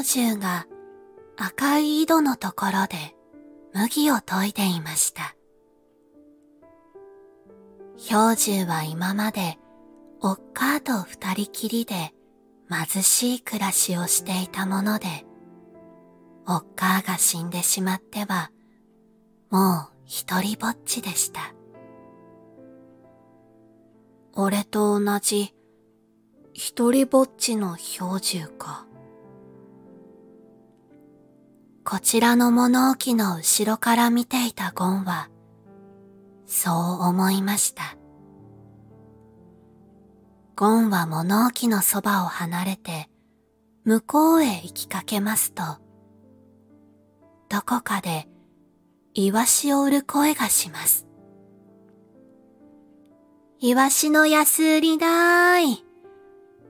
氷柱が赤い井戸のところで麦を研いでいました。氷柱は今までおっかーと二人きりで貧しい暮らしをしていたもので、おっかーが死んでしまっては、もう一人ぼっちでした。俺と同じ一人ぼっちの標獣か。こちらの物置の後ろから見ていたゴンは、そう思いました。ゴンは物置のそばを離れて、向こうへ行きかけますと、どこかで、イワシを売る声がします。イワシの安売りだーい。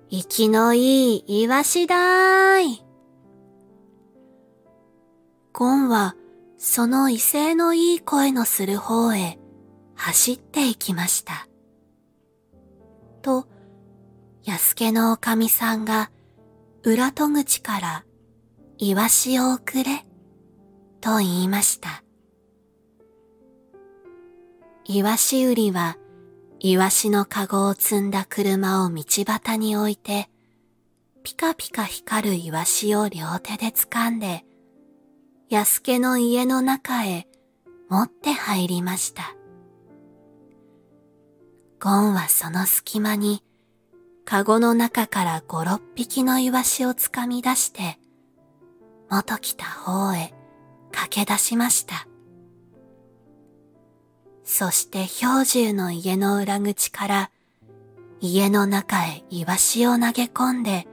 生きのいいイワシだーい。ゴンはその威勢のいい声のする方へ走っていきました。と、安家のおかみさんが裏戸口からイワシを送れと言いました。イワシ売りはイワシのカゴを積んだ車を道端に置いて、ピカピカ光るイワシを両手で掴んで、安家の家の中へ持って入りました。ゴンはその隙間に、カゴの中から五六匹のイワシを掴み出して、元来た方へ駆け出しました。そして氷柱の家の裏口から家の中へイワシを投げ込んで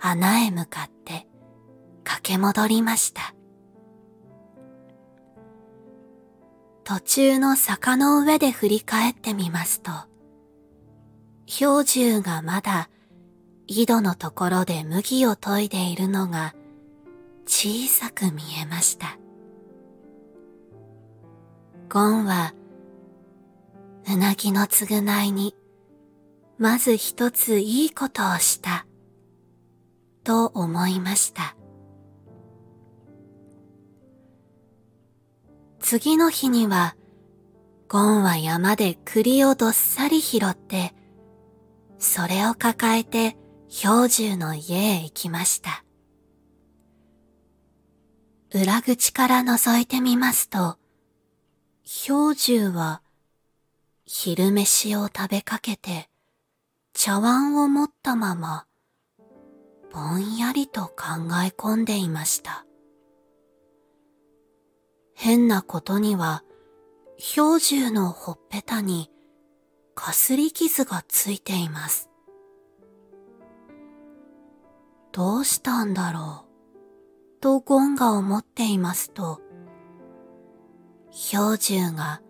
穴へ向かって駆け戻りました。途中の坂の上で振り返ってみますと、氷柱がまだ井戸のところで麦を研いでいるのが小さく見えました。ゴンは、うなぎの償いに、まず一ついいことをした、と思いました。次の日には、ゴンは山で栗をどっさり拾って、それを抱えて氷柱の家へ行きました。裏口から覗いてみますと、氷柱は昼飯を食べかけて茶碗を持ったままぼんやりと考え込んでいました。変なことには氷柱のほっぺたにかすり傷がついています。どうしたんだろう？とゴンが思っていますと氷柱が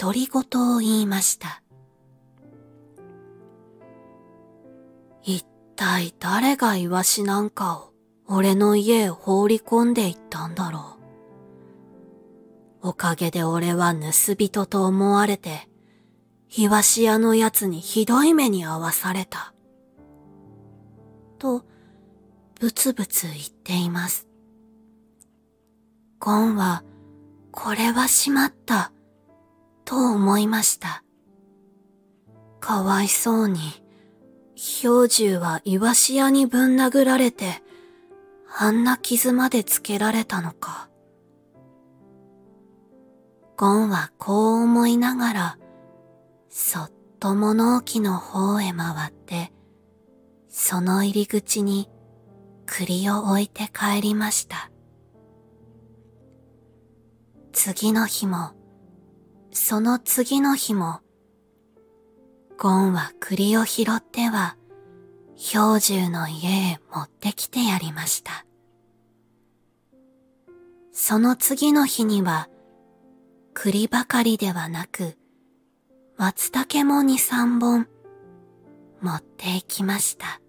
独り言を言いました。一体誰がイワシなんかを俺の家へ放り込んでいったんだろう？おかげで俺は盗人と思われて、イワシ屋のやつにひどい目に遭わされた。と、ブツブツ言っています。ゴンはこれはしまった、と思いました。かわいそうに、氷柱はイワシ屋にぶん殴られて、あんな傷までつけられたのか。ゴンはこう思いながら、そっと物置の方へ回って、その入り口に栗を置いて帰りました。次の日も、その次の日も、ゴンは栗を拾っては、氷柱の家へ持ってきてやりました。その次の日には、栗ばかりではなく、松茸も二三本持っていきました。